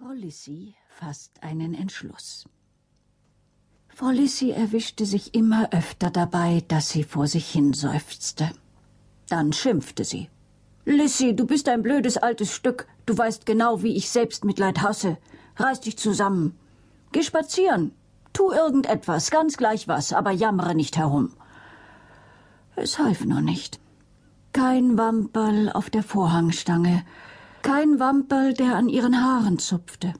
Frau Lissy fasst einen Entschluss. Frau Lissy erwischte sich immer öfter dabei, dass sie vor sich hin seufzte. Dann schimpfte sie. Lissy, du bist ein blödes altes Stück. Du weißt genau, wie ich Selbstmitleid hasse. Reiß dich zusammen. Geh spazieren. Tu irgendetwas, ganz gleich was, aber jammere nicht herum. Es half nur nicht. Kein Wamperl auf der Vorhangstange, kein Wamperl, der an ihren Haaren zupfte.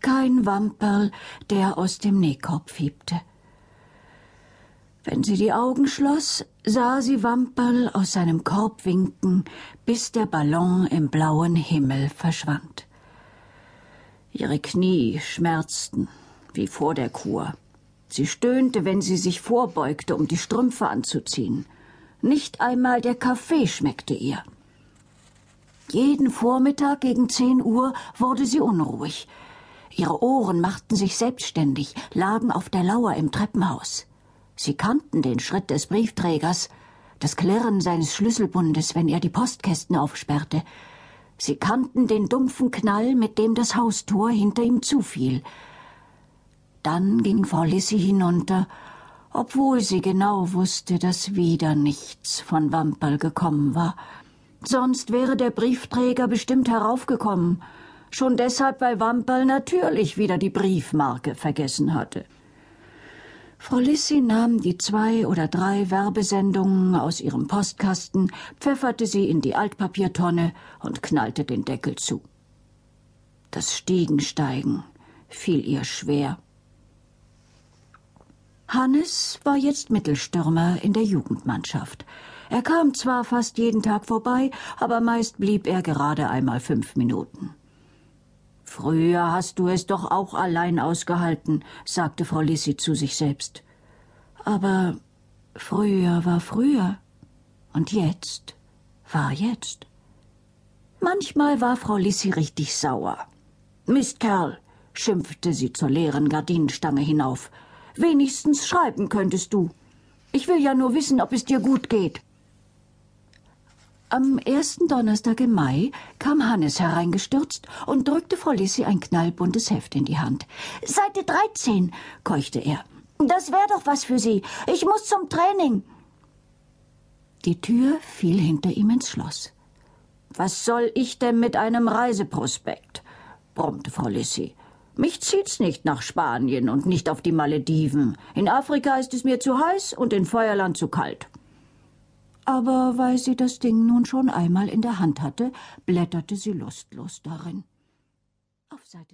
Kein Wamperl, der aus dem Nähkorb fiebte. Wenn sie die Augen schloss, sah sie Wamperl aus seinem Korb winken, bis der Ballon im blauen Himmel verschwand. Ihre Knie schmerzten, wie vor der Kur. Sie stöhnte, wenn sie sich vorbeugte, um die Strümpfe anzuziehen. Nicht einmal der Kaffee schmeckte ihr. Jeden Vormittag gegen zehn Uhr wurde sie unruhig. Ihre Ohren machten sich selbstständig, lagen auf der Lauer im Treppenhaus. Sie kannten den Schritt des Briefträgers, das Klirren seines Schlüsselbundes, wenn er die Postkästen aufsperrte. Sie kannten den dumpfen Knall, mit dem das Haustor hinter ihm zufiel. Dann ging Frau Lissy hinunter, obwohl sie genau wusste, dass wieder nichts von Wamperl gekommen war. Sonst wäre der Briefträger bestimmt heraufgekommen. Schon deshalb, weil Wamperl natürlich wieder die Briefmarke vergessen hatte. Frau Lissy nahm die zwei oder drei Werbesendungen aus ihrem Postkasten, pfefferte sie in die Altpapiertonne und knallte den Deckel zu. Das Stiegensteigen fiel ihr schwer. Hannes war jetzt Mittelstürmer in der Jugendmannschaft. Er kam zwar fast jeden Tag vorbei, aber meist blieb er gerade einmal fünf Minuten. Früher hast du es doch auch allein ausgehalten, sagte Frau Lissy zu sich selbst. Aber früher war früher und jetzt war jetzt. Manchmal war Frau Lissy richtig sauer. Mistkerl, schimpfte sie zur leeren Gardinenstange hinauf. Wenigstens schreiben könntest du. Ich will ja nur wissen, ob es dir gut geht. Am ersten Donnerstag im Mai kam Hannes hereingestürzt und drückte Frau Lissy ein knallbuntes Heft in die Hand. Seite 13, keuchte er. Das wäre doch was für Sie. Ich muss zum Training. Die Tür fiel hinter ihm ins Schloss. Was soll ich denn mit einem Reiseprospekt? brummte Frau Lissy. Mich zieht's nicht nach Spanien und nicht auf die Malediven. In Afrika ist es mir zu heiß und in Feuerland zu kalt. Aber weil sie das Ding nun schon einmal in der Hand hatte, blätterte sie lustlos darin. Auf Seite